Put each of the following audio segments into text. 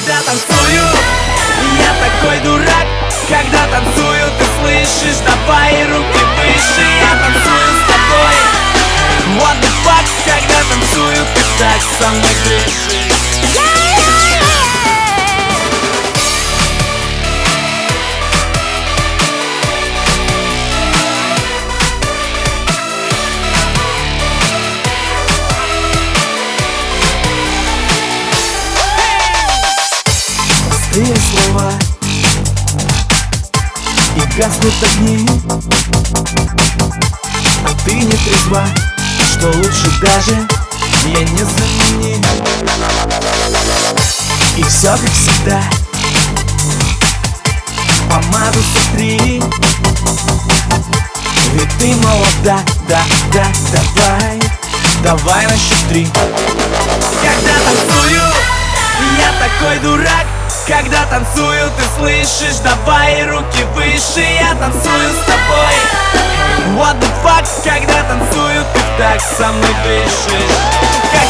Когда танцую, я такой дурак Когда танцую, ты слышишь Давай руки выше, я танцую с тобой. What the fuck, когда танцую, ты так со мной дышишь Простые слова. И гаснут огни. А ты не трезва Что лучше даже Я не заменить И все как всегда Помаду сотри Ведь ты молода, да, да, давай Давай на счет три Когда танцую, я такой дурак когда танцую, ты слышишь Давай руки выше, я танцую с тобой. What the fuck, когда танцую, ты так со мной дышишь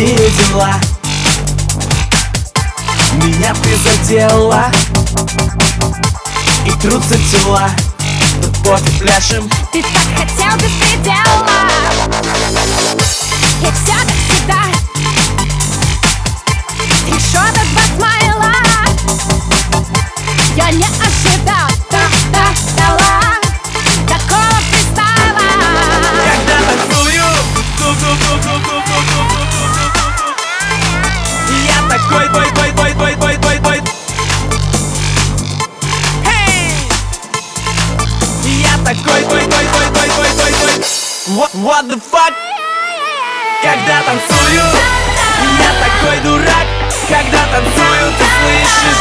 Такие дела Меня ты задела И трутся тела Кофе пляшем. Ты так хотел беспредела И все как всегда такой бой бой бой бой бой бой бой What, what the fuck Когда танцую Я такой дурак. Когда танцую, ты слышишь